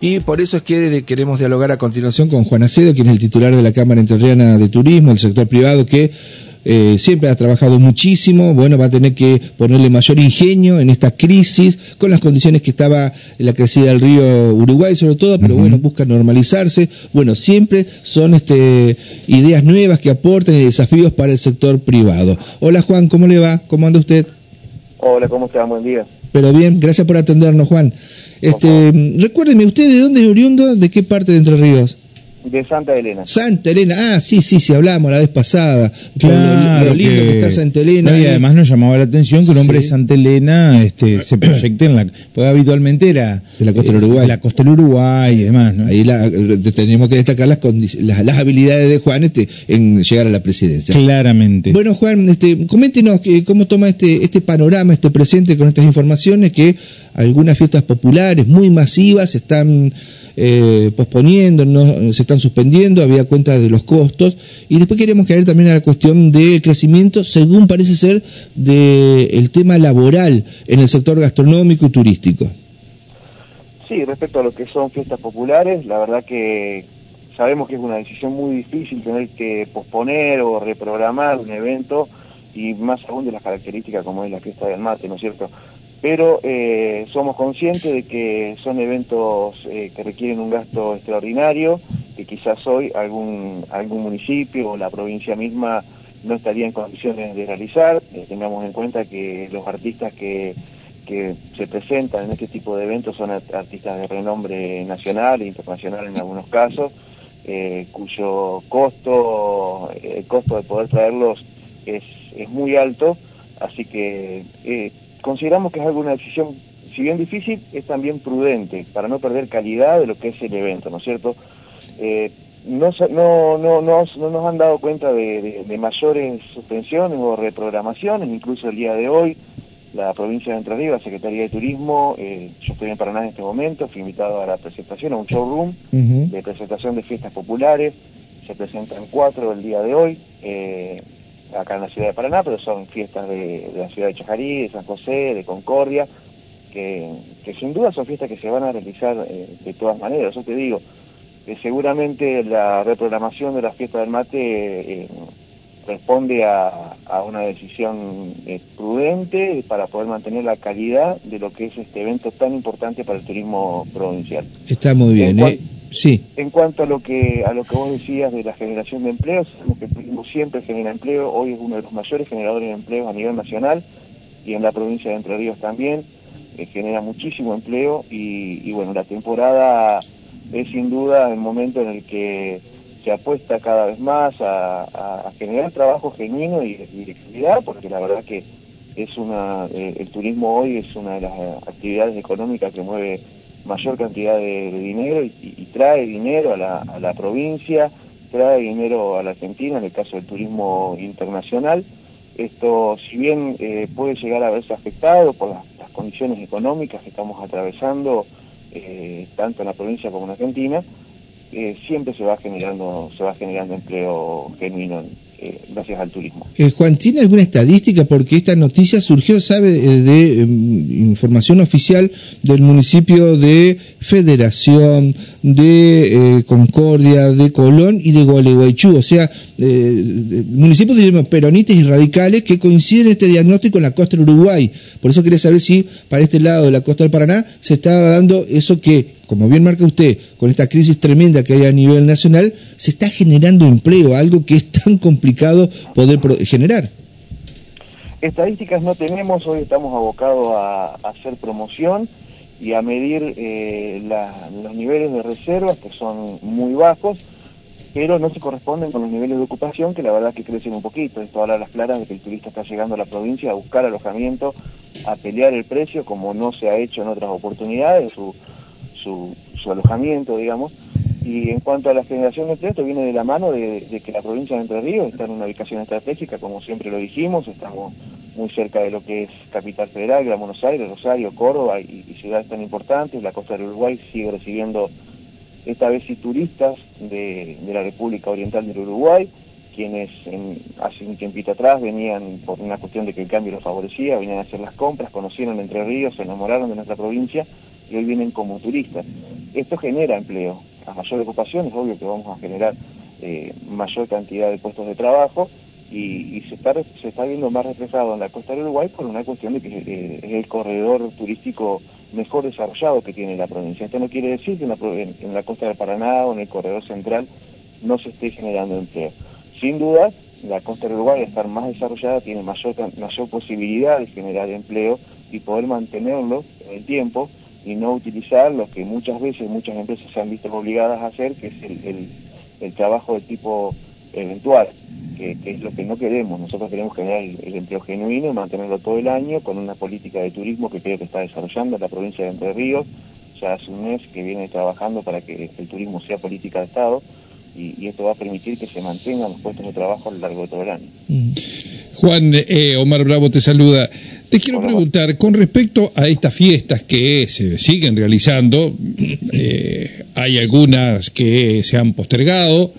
Y por eso es que queremos dialogar a continuación con Juan Acedo, quien es el titular de la Cámara Entrerriana de Turismo, el sector privado, que eh, siempre ha trabajado muchísimo, bueno, va a tener que ponerle mayor ingenio en esta crisis, con las condiciones que estaba en la crecida del río Uruguay sobre todo, pero bueno, busca normalizarse. Bueno, siempre son este, ideas nuevas que aportan y desafíos para el sector privado. Hola Juan, ¿cómo le va? ¿Cómo anda usted? Hola, ¿cómo está? Buen día. Pero bien, gracias por atendernos, Juan. Este, recuérdeme, ¿usted de dónde es oriundo? ¿De qué parte de Entre Ríos? De Santa Elena. Santa Elena, ah, sí, sí, sí, hablamos la vez pasada. Claro, lo, lindo que, está Santa Elena. y además nos llamaba la atención que un hombre de Santa Elena este, se proyecte en la. Porque habitualmente era. De la costa del Uruguay. De la costa del Uruguay y demás, ¿no? Ahí la, tenemos que destacar las, las, habilidades de Juan este, en llegar a la presidencia. Claramente. Bueno, Juan, este, coméntenos que, cómo toma este, este panorama, este presente con estas informaciones que algunas fiestas populares muy masivas están eh, posponiendo, no, se están suspendiendo, había cuenta de los costos. Y después queremos caer también a la cuestión del crecimiento, según parece ser, del tema laboral en el sector gastronómico y turístico. Sí, respecto a lo que son fiestas populares, la verdad que sabemos que es una decisión muy difícil tener que posponer o reprogramar un evento y más aún de las características como es la fiesta del mate, ¿no es cierto? Pero eh, somos conscientes de que son eventos eh, que requieren un gasto extraordinario, que quizás hoy algún, algún municipio o la provincia misma no estaría en condiciones de realizar. Eh, tengamos en cuenta que los artistas que, que se presentan en este tipo de eventos son artistas de renombre nacional e internacional en algunos casos, cuyo costo, el costo de poder traerlos es, es muy alto, así que consideramos que es alguna decisión, si bien difícil, es también prudente, para no perder calidad de lo que es el evento, ¿no es cierto? Eh, no, no, no, no, nos han dado cuenta de, mayores suspensiones o reprogramaciones, incluso el día de hoy, la provincia de Entre Ríos, Secretaría de Turismo, eh, yo estoy en Paraná en este momento, fui invitado a la presentación, a un showroom de presentación de fiestas populares, se presentan cuatro el día de hoy, eh, acá en la ciudad de Paraná, pero son fiestas de, la ciudad de Chajarí, de San José, de Concordia, que, sin duda son fiestas que se van a realizar eh, de todas maneras. Yo te digo, que seguramente la reprogramación de la fiesta del mate eh, responde a, una decisión eh, prudente para poder mantener la calidad de lo que es este evento tan importante para el turismo provincial. Está muy bien. ¿eh? Sí. En cuanto a lo que a lo que vos decías de la generación de empleo, sabemos que siempre genera empleo, hoy es uno de los mayores generadores de empleo a nivel nacional y en la provincia de Entre Ríos también, eh, genera muchísimo empleo y, bueno, la temporada es sin duda el momento en el que se apuesta cada vez más a, generar trabajo genuino y, de calidad, porque la verdad que es una eh, el turismo hoy es una de las actividades económicas que mueve mayor cantidad de, dinero y, trae dinero a la, provincia, trae dinero a la Argentina, en el caso del turismo internacional. Esto, si bien eh, puede llegar a verse afectado por las, condiciones económicas que estamos atravesando, eh, tanto en la provincia como en Argentina, eh, siempre se va generando, se va generando empleo genuino eh, gracias al turismo. Eh, Juan, ¿tiene alguna estadística? Porque esta noticia surgió, sabe, eh, de em, información oficial del municipio de Federación, de Concordia, de Colón y de Gualeguaychú. O sea, municipios diríamos peronistas y radicales que coinciden en este diagnóstico en la costa del Uruguay. Por eso quería saber si para este lado de la costa del Paraná se estaba dando eso que como bien marca usted, con esta crisis tremenda que hay a nivel nacional, se está generando empleo, algo que es tan complicado poder generar. Estadísticas no tenemos, hoy estamos abocados a, hacer promoción y a medir eh, los niveles de reservas, que son muy bajos, pero no se corresponden con los niveles de ocupación, que la verdad que crecen un poquito. Esto habla a las claras de que el turista está llegando a la provincia a buscar alojamiento, a pelear el precio, como no se ha hecho en otras oportunidades. Su, alojamiento, digamos. Y en cuanto a la generación de empleo, esto viene de la mano de, que la provincia de Entre Ríos está en una ubicación estratégica, como siempre lo dijimos, estamos muy cerca de lo que es Capital Federal, Gran Buenos Aires, Rosario, Córdoba y, ciudades tan importantes. La costa del Uruguay sigue recibiendo esta vez sí turistas de, la República Oriental del Uruguay, quienes hace un tiempito atrás venían por una cuestión de que el cambio los favorecía, venían a hacer las compras, conocieron Entre Ríos, se enamoraron de nuestra provincia y hoy vienen como turistas. esto genera empleo. A mayor ocupación es obvio que vamos a generar eh, mayor cantidad de puestos de trabajo y, se, está, se está viendo más reflejado en la costa del Uruguay por una cuestión de que eh, es el corredor turístico mejor desarrollado que tiene la provincia. Esto no quiere decir que en la, costa del Paraná o en el corredor central no se esté generando empleo. Sin duda, la costa del Uruguay, al estar más desarrollada, tiene mayor, mayor posibilidad de generar empleo y poder mantenerlo en el tiempo y no utilizar lo que muchas veces muchas empresas se han visto obligadas a hacer, que es el, el trabajo de tipo eventual que, es lo que no queremos. Nosotros queremos generar el, empleo genuino y mantenerlo todo el año con una política de turismo que creo que está desarrollando la provincia de Entre Ríos. Ya hace un mes que viene trabajando para que el turismo sea política de Estado y, esto va a permitir que se mantengan los puestos de trabajo a lo largo de todo el año. Mm. Juan, eh, Omar Bravo te saluda. Te quiero preguntar, con respecto a estas fiestas que se siguen realizando, eh, hay algunas que se han postergado,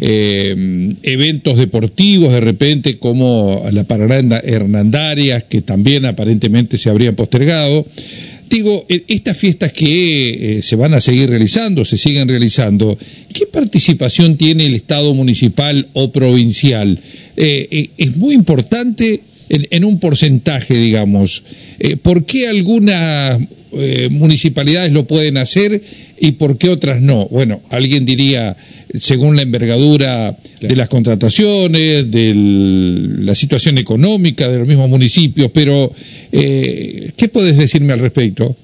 eh, eventos deportivos de repente como la Paraná Hernandarias, que también aparentemente se habrían postergado. Digo, estas fiestas que eh, se van a seguir realizando, se siguen realizando, ¿qué participación tiene el Estado municipal o provincial? Eh, eh, es muy importante en, un porcentaje, digamos. ¿Por qué algunas municipalidades lo pueden hacer y por qué otras no? Bueno, alguien diría según la envergadura de las contrataciones, de la situación económica de los mismos municipios, pero eh, ¿qué puedes decirme al respecto?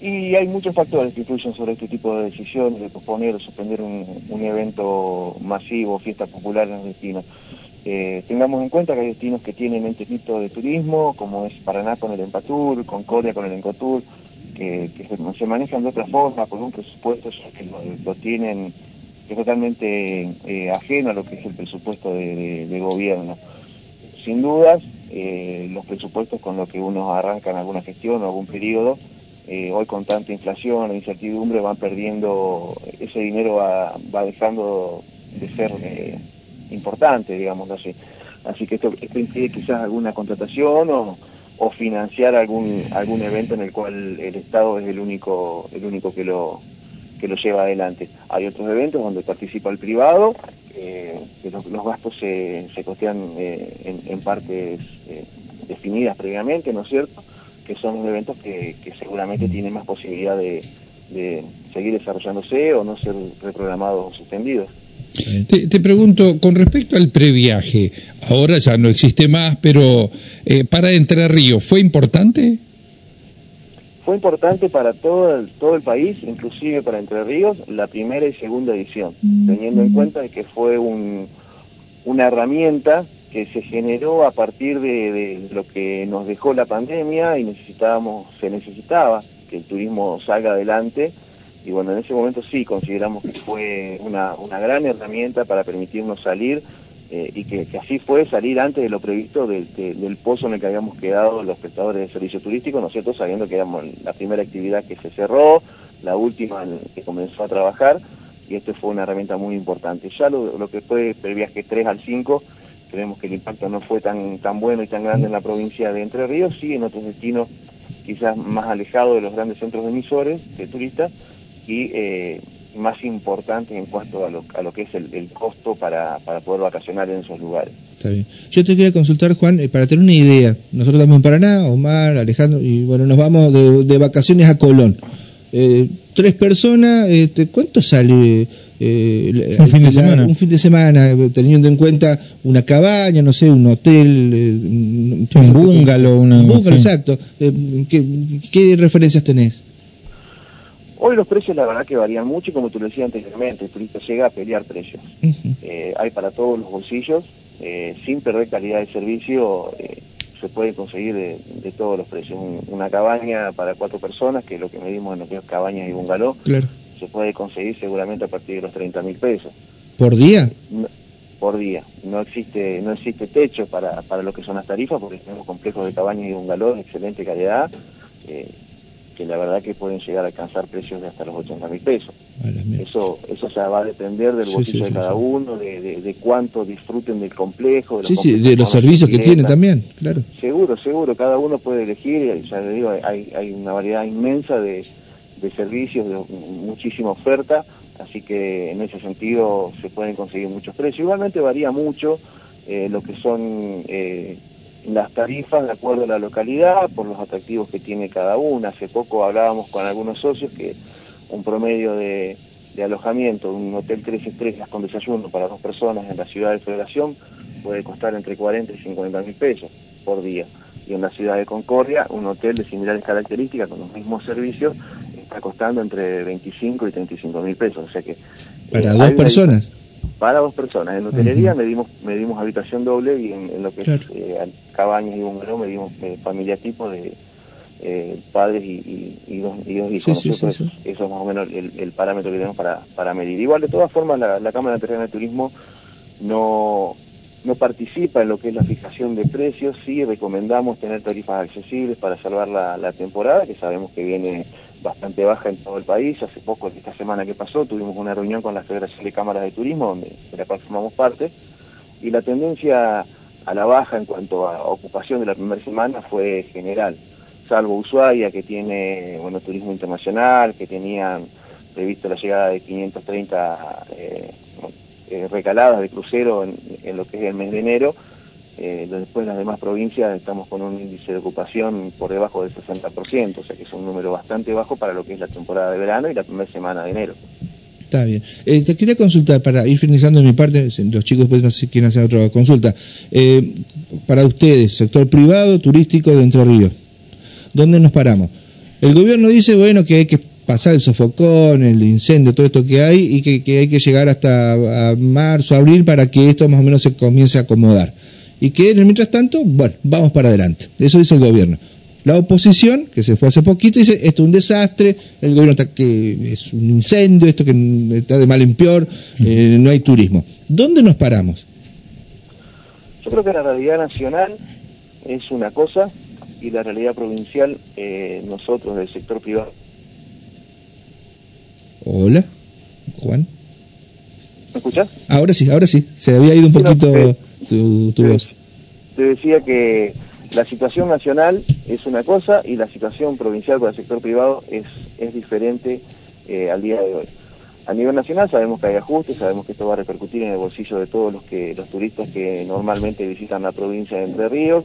Y hay muchos factores que influyen sobre este tipo de decisiones, de posponer o suspender un, evento masivo, fiesta popular en los destinos. Eh, tengamos en cuenta que hay destinos que tienen tipo de turismo, como es Paraná con el Empatur, Concordia con el Encotur, que, se, manejan de otra forma, con un presupuesto que lo tienen que es totalmente eh, ajeno a lo que es el presupuesto de, gobierno. Sin dudas, eh, los presupuestos con los que uno arranca en alguna gestión o algún periodo, eh, hoy con tanta inflación e incertidumbre van perdiendo, ese dinero va, dejando de ser importante, digamos así. Así que esto, impide quizás alguna contratación o, o financiar algún algún evento en el cual el Estado es el único el único que lo que lo lleva adelante. Hay otros eventos donde participa el privado, eh, que los, gastos se, se costean eh, en, partes eh, definidas previamente, ¿no es cierto? Que son eventos que, seguramente tienen más posibilidad de, seguir desarrollándose o no ser reprogramados o suspendidos. Te, pregunto, con respecto al previaje, ahora ya no existe más, pero para Entre Ríos, ¿fue importante? Fue importante para todo el, todo el país, inclusive para Entre Ríos, la primera y segunda edición, mm. teniendo en cuenta que fue un, una herramienta que se generó a partir de, lo que nos dejó la pandemia y necesitábamos, se necesitaba que el turismo salga adelante y bueno, en ese momento sí consideramos que fue una, una gran herramienta para permitirnos salir eh, y que, así fue salir antes de lo previsto del pozo en el que habíamos quedado los prestadores de servicio turístico, ¿no cierto? Sabiendo que éramos la primera actividad que se cerró, la última que comenzó a trabajar, y esto fue una herramienta muy importante. Ya lo, que fue el viaje 3 al 5, creemos que el impacto no fue tan, tan bueno y tan grande en la provincia de Entre Ríos, sí en otros destinos quizás más alejados de los grandes centros emisores de turistas, y eh, más importante en cuanto a lo, a lo que es el, costo para, para, poder vacacionar en esos lugares. Está bien. Yo te quería consultar, Juan, eh, para tener una idea. Nosotros estamos en Paraná, Omar, Alejandro, y bueno, nos vamos de, vacaciones a Colón. Eh, tres personas, este, ¿cuánto sale? Eh, un fin de semana. Un fin de semana, teniendo en cuenta una cabaña, no sé, un hotel, un bungalow, una. Un bungalow, exacto. ¿qué, ¿Qué referencias tenés? Hoy los precios la verdad que varían mucho y como tú lo decías anteriormente, el turista llega a pelear precios. Eh, hay para todos los bolsillos, eh, sin perder calidad de servicio, eh, se puede conseguir de, todos los precios. una cabaña para cuatro personas, que es lo que medimos en lo que es cabañas y bungalow, se puede conseguir seguramente a partir de los 30 mil pesos. ¿Por día? por día. No existe no existe techo para, para lo que son las tarifas porque tenemos complejos de cabañas y bungalow de excelente calidad que la verdad que pueden llegar a alcanzar precios de hasta los 80 mil pesos. Eso eso ya va a depender del bolsillo de cada uno, de, cuánto disfruten del complejo. De los, sí, de los servicios que tiene también, claro. Seguro, seguro, cada uno puede elegir, ya le digo, hay, hay una variedad inmensa de, de servicios, de muchísima oferta, así que en ese sentido se pueden conseguir muchos precios. Igualmente varía mucho eh, lo que son eh, las tarifas de acuerdo a la localidad, por los atractivos que tiene cada una. Hace poco hablábamos con algunos socios que un promedio de, alojamiento de un hotel tres estrellas con desayuno para dos personas en la ciudad de Federación puede costar entre 40 y 50 mil pesos por día. Y en la ciudad de Concordia, un hotel de similares características con los mismos servicios está costando entre 25 y 35 mil pesos. O sea que... ¿Para eh, dos personas? Para dos personas. En hotelería medimos, medimos habitación doble y en, lo que es eh, cabañas y bungalow medimos eh, familia tipo de padres y, dos, hijos. eso, es más o menos el, parámetro que tenemos para, para medir. Igual, de todas formas, la, la Cámara Terrena de Turismo no, no participa en lo que es la fijación de precios, sí recomendamos tener tarifas accesibles para salvar la, temporada, que sabemos que viene bastante baja en todo el país. Hace poco, esta semana que pasó, tuvimos una reunión con la Federación de Cámaras de Turismo, donde, de la cual formamos parte, y la tendencia a la baja en cuanto a ocupación de la primera semana fue general, salvo Ushuaia, que tiene bueno turismo internacional, que tenían previsto la llegada de 530 eh, eh, recaladas de crucero en, lo que es el mes de enero. Eh, después las demás provincias estamos con un índice de ocupación por debajo del 60%, o sea que es un número bastante bajo para lo que es la temporada de verano y la primera semana de enero. Está bien. Eh, te quería consultar, para ir finalizando de mi parte, los chicos después quieren hacer otra consulta. para ustedes, sector privado, turístico de Entre Ríos, ¿dónde nos paramos? El gobierno dice, bueno, que hay que pasar el sofocón, el incendio, todo esto que hay, y que, hay que llegar hasta marzo, abril, para que esto más o menos se comience a acomodar. Y que en el mientras tanto, bueno, vamos para adelante. Eso dice el gobierno. La oposición, que se fue hace poquito, dice, esto es un desastre, el gobierno está que es un incendio, esto que está de mal en peor, eh, no hay turismo. ¿Dónde nos paramos? Yo creo que la realidad nacional es una cosa y la realidad provincial, eh, nosotros del sector privado Hola, Juan. ¿Me escuchas? Ahora sí, ahora sí. Se había ido un poquito tu, voz. Te decía que la situación nacional es una cosa y la situación provincial para el sector privado es, es diferente eh, al día de hoy. A nivel nacional sabemos que hay ajustes, sabemos que esto va a repercutir en el bolsillo de todos los que los turistas que normalmente visitan la provincia de Entre Ríos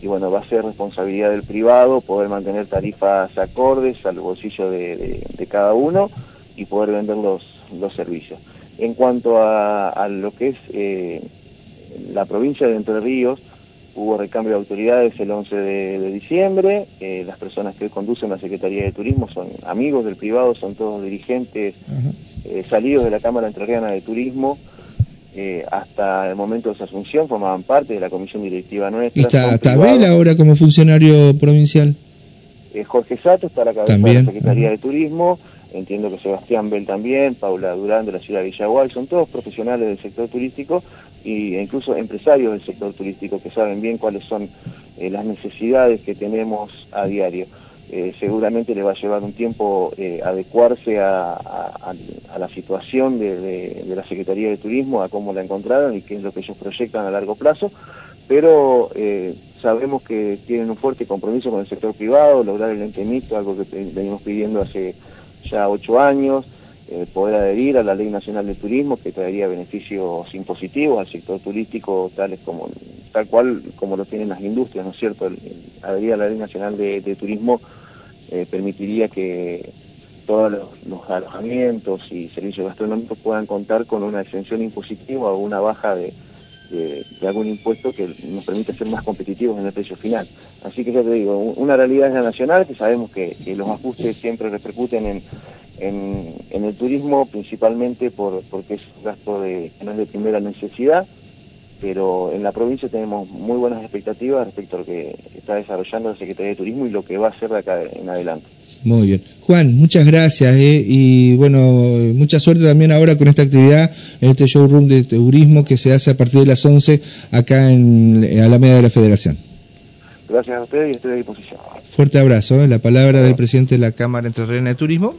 y bueno, va a ser responsabilidad del privado poder mantener tarifas acordes al bolsillo de cada uno y poder vender los, los servicios. En cuanto a, lo que es eh, la provincia de Entre Ríos, hubo recambio de autoridades el 11 de, diciembre, eh, las personas que conducen la Secretaría de Turismo son amigos del privado, son todos dirigentes eh, salidos de la Cámara Entrerriana de Turismo, hasta el momento de su asunción formaban parte de la comisión directiva nuestra. ¿Y está Tabel ahora como funcionario provincial? Jorge Sato está a la cabeza de la Secretaría de Turismo, entiendo que Sebastián Bell también, Paula Durán de la ciudad de Villaguay, son todos profesionales del sector turístico e incluso empresarios del sector turístico que saben bien cuáles son eh, las necesidades que tenemos a diario. Eh, seguramente le va a llevar un tiempo eh, adecuarse a, la situación de, la Secretaría de Turismo, a cómo la encontraron y qué es lo que ellos proyectan a largo plazo, pero sabemos que tienen un fuerte compromiso con el sector privado, lograr el entemito, algo que venimos pidiendo hace ya ocho años, eh, poder adherir a la Ley Nacional de Turismo que traería beneficios impositivos al sector turístico tales como tal cual como lo tienen las industrias, ¿no es cierto? adherir a la Ley Nacional de, Turismo eh, permitiría que todos los, alojamientos y servicios gastronómicos puedan contar con una exención impositiva o una baja de, algún impuesto que nos permita ser más competitivos en el precio final. Así que ya te digo, una realidad es la nacional, que sabemos que, los ajustes siempre repercuten en, en, el turismo, principalmente por, porque es un gasto de, no es de primera necesidad, pero en la provincia tenemos muy buenas expectativas respecto a lo que está desarrollando la Secretaría de Turismo y lo que va a hacer de acá en adelante. Muy bien. Juan, muchas gracias eh, y bueno, mucha suerte también ahora con esta actividad, en este showroom de turismo que se hace a partir de las 11 acá en Alameda de la Federación. Gracias a ustedes y estoy a disposición. Fuerte abrazo. ¿eh? La palabra del presidente de la Cámara Entre de Turismo.